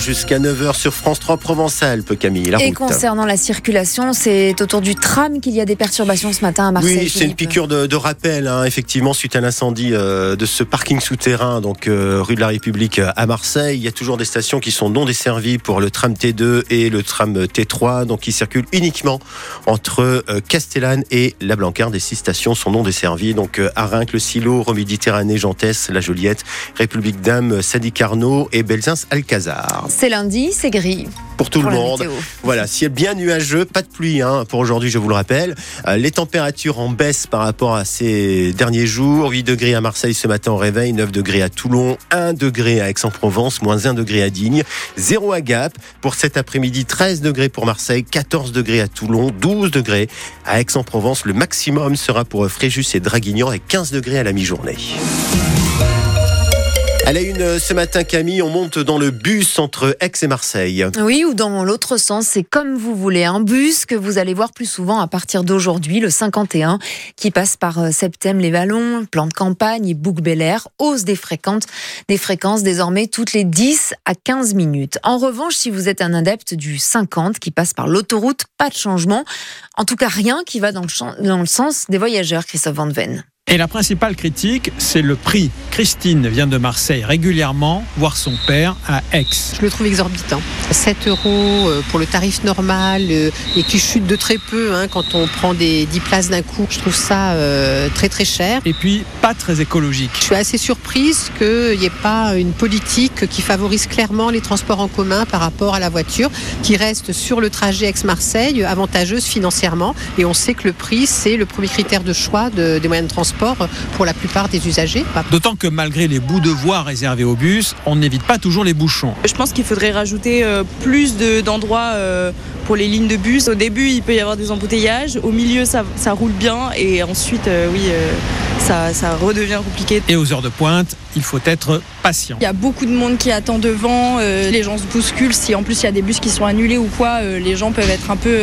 jusqu'à 9h sur France 3 Provence-Alpes, Camille. Et concernant la circulation, c'est autour du tram qu'il y a des perturbations ce matin à Marseille. Oui, c'est une piqûre de, rappel, hein, effectivement, suite à l'incendie euh, de ce parking souterrain, donc euh, rue de la République à Marseille. Il y a toujours des stations qui sont non desservies pour le tram T2 et le tram T3, donc qui circulent uniquement entre euh, Castellane et La Blancarde. Les six stations sont non desservies, donc Arinque, le Silo, Méditerranée, Gentès, La Joliette, République d'Âme, Sadi Carnot et Belzins-Alcazar. C'est lundi, c'est gris pour tout le monde. Voilà, ciel bien nuageux, pas de pluie hein, pour aujourd'hui, je vous le rappelle. Euh, les températures en baisse par rapport à ces derniers jours. 8 degrés à Marseille ce matin au réveil, 9 degrés à Toulon, 1 degré à Aix-en-Provence, moins 1 degré à Digne, 0 à Gap. Pour cet après-midi, 13 degrés pour Marseille, 14 degrés à Toulon, 12 degrés à Aix-en-Provence. Le maximum sera pour Fréjus et Draguignan et 15 degrés à la mi-journée. A une ce matin, Camille. On monte dans le bus entre Aix et Marseille. Oui, ou dans l'autre sens, c'est comme vous voulez. Un bus que vous allez voir plus souvent à partir d'aujourd'hui, le 51, qui passe par euh, Septem les Vallons, Plan de Campagne et Bouc Bel hausse des fréquences, des fréquences désormais toutes les 10 à 15 minutes. En revanche, si vous êtes un adepte du 50 qui passe par l'autoroute, pas de changement. En tout cas, rien qui va dans le, dans le sens des voyageurs, Christophe Van Ven. Et la principale critique, c'est le prix. Christine vient de Marseille régulièrement voir son père à Aix. Je le trouve exorbitant. 7 euros euh, pour le tarif normal euh, et qui chute de très peu hein, quand on prend des 10 places d'un coup. Je trouve ça euh, très très cher. Et puis pas très écologique. Je suis assez surprise qu'il n'y ait pas une politique qui favorise clairement les transports en commun par rapport à la voiture, qui reste sur le trajet Aix-Marseille avantageuse financièrement. Et on sait que le prix, c'est le premier critère de choix des moyens de transport pour la plupart des usagers. D'autant que malgré les bouts de voie réservés aux bus, on n'évite pas toujours les bouchons. Je pense qu'il faudrait rajouter euh, plus d'endroits euh, pour les lignes de bus. Au début, il peut y avoir des embouteillages. Au milieu, ça, roule bien. Et ensuite, euh, oui, ça, ça redevient compliqué. Et aux heures de pointe, il faut être patient. Il y a beaucoup de monde qui attend devant. les gens se bousculent. Si en plus il y a des bus qui sont annulés ou quoi, les gens peuvent être un peu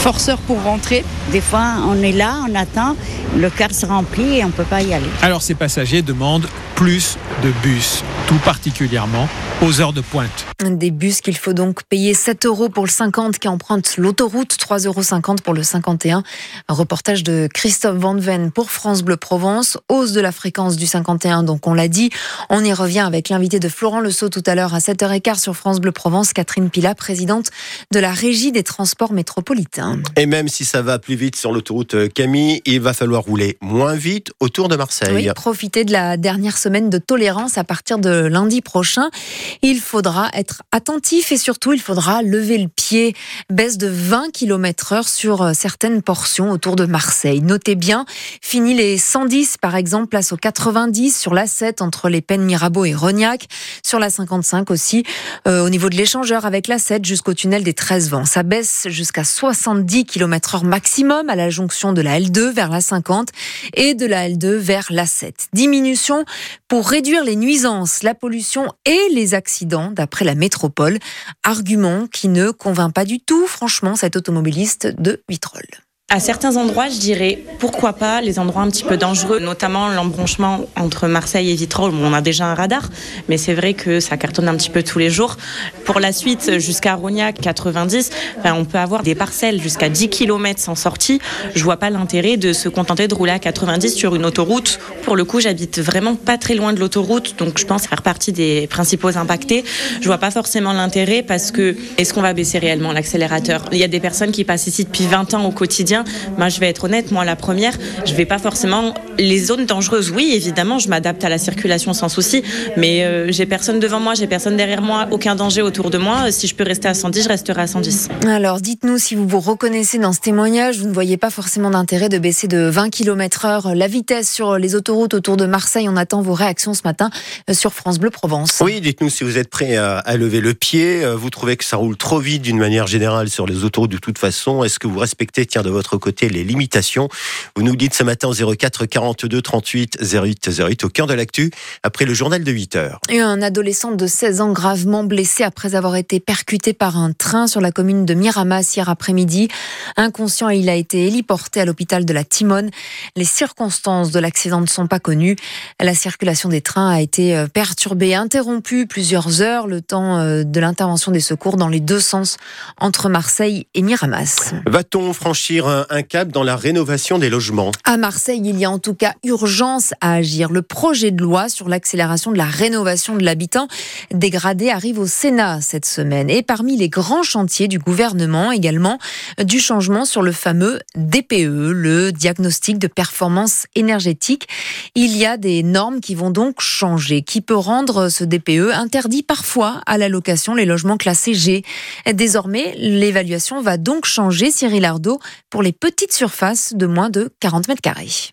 forceurs pour rentrer. Des fois, on est là, on attend, le car se remplit et on ne peut pas y aller. Alors ces passagers demandent plus de bus, tout particulièrement aux heures de pointe. Des bus qu'il faut donc payer 7 euros pour le 50 qui emprunte l'autoroute, 3,50 euros pour le 51. Un reportage de Christophe Van Ven pour France Bleu Provence. Hausse de la fréquence du 51, donc on l'a dit. On y revient avec l'invité de Florent Le Sceau tout à l'heure à 7h15 sur France Bleu Provence, Catherine Pila, présidente de la Régie des transports métropolitains. Et même si ça va plus vite sur l'autoroute euh, Camille, il va falloir rouler moins vite autour de Marseille. Oui, profiter de la dernière semaine de tolérance à partir de lundi prochain. Il faudra être attentif et surtout il faudra lever le pied. Baisse de 20 km heure sur euh, certaines portions autour de Marseille. Notez bien, fini les 110 par exemple, place aux 90 sur la 7 entre les Pennes Mirabeau et Rognac. Sur la 55 aussi, euh, au niveau de l'échangeur avec la 7 jusqu'au tunnel des 13 vents. Ça baisse jusqu'à 70 km heure maximum à la jonction de la L2 vers la 50 et de la L2 vers la 7. Diminution pour réduire les nuisances, la pollution et les accidents, d'après la métropole. Argument qui ne convainc pas du tout, franchement, cet automobiliste de Vitrolles. À certains endroits, je dirais pourquoi pas les endroits un petit peu dangereux, notamment l'embranchement entre Marseille et Vitrolles. on a déjà un radar, mais c'est vrai que ça cartonne un petit peu tous les jours. Pour la suite, jusqu'à Rognac 90, on peut avoir des parcelles jusqu'à 10 km sans sortie. Je vois pas l'intérêt de se contenter de rouler à 90 sur une autoroute. Pour le coup, j'habite vraiment pas très loin de l'autoroute, donc je pense faire partie des principaux impactés. Je vois pas forcément l'intérêt parce que est-ce qu'on va baisser réellement l'accélérateur? Il y a des personnes qui passent ici depuis 20 ans au quotidien moi, je vais être honnête, moi, la première, je vais pas forcément. Les zones dangereuses, oui, évidemment, je m'adapte à la circulation sans souci, mais euh, j'ai personne devant moi, j'ai personne derrière moi, aucun danger autour de moi. Si je peux rester à 110, je resterai à 110. Alors, dites-nous si vous vous reconnaissez dans ce témoignage, vous ne voyez pas forcément d'intérêt de baisser de 20 km/h la vitesse sur les autoroutes autour de Marseille. On attend vos réactions ce matin euh, sur France Bleu Provence. Oui, dites-nous si vous êtes prêt à, à lever le pied. Euh, vous trouvez que ça roule trop vite d'une manière générale sur les autoroutes de toute façon. Est-ce que vous respectez, tiens, de votre votre côté les limitations. Vous nous dites ce matin au 04 42 38 08 08 au cœur de l'actu après le journal de 8 heures. Et un adolescent de 16 ans gravement blessé après avoir été percuté par un train sur la commune de Miramas hier après-midi. Inconscient, il a été héliporté à l'hôpital de la Timone. Les circonstances de l'accident ne sont pas connues. La circulation des trains a été euh, perturbée, interrompue plusieurs heures, le temps euh, de l'intervention des secours dans les deux sens entre Marseille et Miramas. Va-t-on franchir un, un cap dans la rénovation des logements À Marseille, il y a en tout cas urgence à agir. Le projet de loi sur l'accélération de la rénovation de l'habitant dégradé arrive au Sénat cette semaine. Et parmi les grands chantiers du gouvernement également, du changement sur le fameux DPE, le diagnostic de performance énergétique. Il y a des normes qui vont donc changer, qui peut rendre ce DPE interdit parfois à la location les logements classés G. Désormais, l'évaluation va donc changer, Cyril Ardo, pour les petites surfaces de moins de 40 mètres carrés.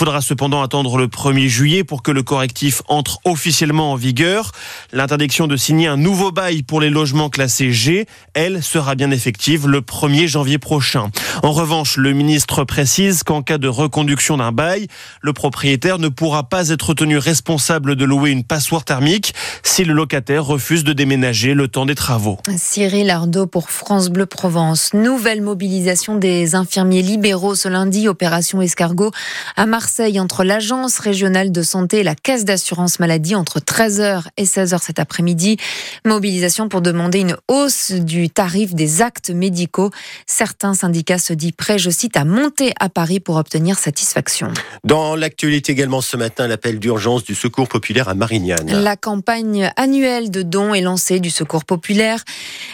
Faudra cependant attendre le 1er juillet pour que le correctif entre officiellement en vigueur. L'interdiction de signer un nouveau bail pour les logements classés G, elle, sera bien effective le 1er janvier prochain. En revanche, le ministre précise qu'en cas de reconduction d'un bail, le propriétaire ne pourra pas être tenu responsable de louer une passoire thermique si le locataire refuse de déménager le temps des travaux. Cyril Ardo pour France Bleu Provence. Nouvelle mobilisation des infirmiers libéraux ce lundi, opération escargot à Marseille entre l'Agence régionale de santé et la Caisse d'assurance maladie entre 13h et 16h cet après-midi. Mobilisation pour demander une hausse du tarif des actes médicaux. Certains syndicats se disent prêts, je cite, à monter à Paris pour obtenir satisfaction. Dans l'actualité également ce matin, l'appel d'urgence du Secours populaire à Marignane. La campagne annuelle de dons est lancée du Secours populaire,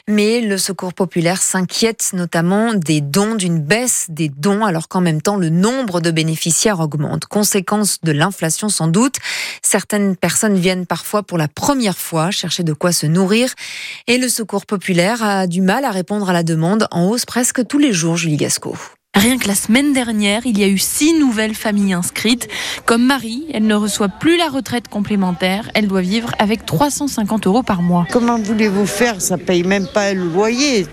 mais le Secours populaire s'inquiète notamment des dons, d'une baisse des dons, alors qu'en même temps le nombre de bénéficiaires augmente. Conséquence de l'inflation sans doute. Certaines personnes viennent parfois pour la première fois chercher de quoi se nourrir et le Secours populaire a du mal à répondre à la demande en hausse presque tous les jours, Julie Gasco. Rien que la semaine dernière, il y a eu six nouvelles familles inscrites. Comme Marie, elle ne reçoit plus la retraite complémentaire. Elle doit vivre avec 350 euros par mois. Comment voulez-vous faire? Ça paye même pas le loyer.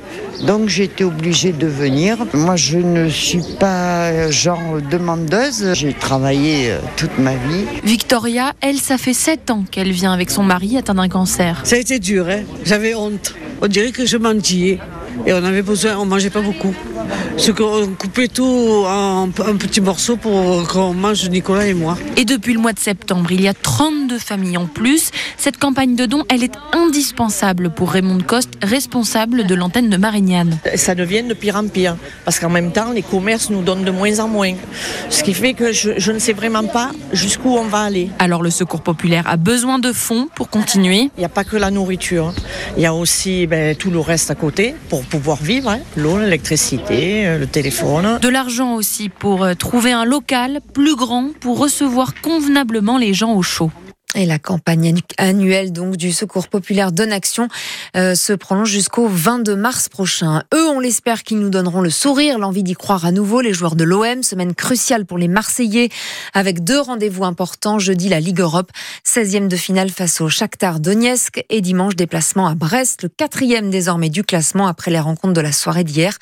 Donc j'étais obligée de venir. Moi, je ne suis pas genre demandeuse. J'ai travaillé euh, toute ma vie. Victoria, elle, ça fait sept ans qu'elle vient avec son mari atteint d'un cancer. Ça a été dur, hein j'avais honte. On dirait que je mentis. Et on avait besoin, on mangeait pas beaucoup. Ce qu'on coupait tout en, en petits morceaux pour qu'on mange Nicolas et moi. Et depuis le mois de septembre, il y a 32 familles en plus. Cette campagne de dons, elle est indispensable pour Raymond Coste, responsable de l'antenne de Marignane. Ça devient de pire en pire, parce qu'en même temps, les commerces nous donnent de moins en moins. Ce qui fait que je, je ne sais vraiment pas jusqu'où on va aller. Alors le Secours populaire a besoin de fonds pour continuer. Il n'y a pas que la nourriture, il y a aussi ben, tout le reste à côté pour pouvoir vivre, hein. l'eau, l'électricité, euh, le téléphone. De l'argent aussi pour euh, trouver un local plus grand pour recevoir convenablement les gens au chaud. Et la campagne annuelle donc du Secours populaire Donne Action euh, se prolonge jusqu'au 22 mars prochain. Eux, on l'espère qu'ils nous donneront le sourire, l'envie d'y croire à nouveau. Les joueurs de l'OM, semaine cruciale pour les Marseillais, avec deux rendez-vous importants. Jeudi, la Ligue Europe, 16e de finale face au Shakhtar Donetsk et dimanche, déplacement à Brest, le quatrième désormais du classement après les rencontres de la soirée d'hier.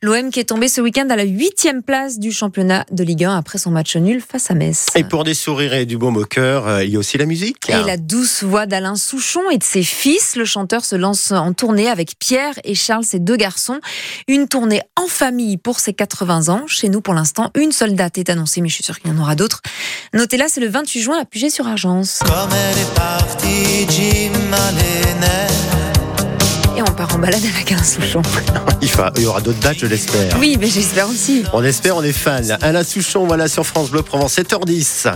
L'OM qui est tombé ce week-end à la huitième place du championnat de Ligue 1 après son match nul face à Metz. Et pour des sourires et du baume au cœur, euh, il y a aussi la. Et la douce voix d'Alain Souchon et de ses fils. Le chanteur se lance en tournée avec Pierre et Charles, ses deux garçons. Une tournée en famille pour ses 80 ans. Chez nous, pour l'instant, une seule date est annoncée, mais je suis sûre qu'il y en aura d'autres. Notez-la, c'est le 28 juin à Puget sur Argence. Comme elle est partie, Jim Et on part en balade avec Alain Souchon. Il, fa- il y aura d'autres dates, je l'espère. Oui, mais j'espère aussi. On espère, on est fan. Alain Souchon, voilà sur France Bleu Provence, 7h10.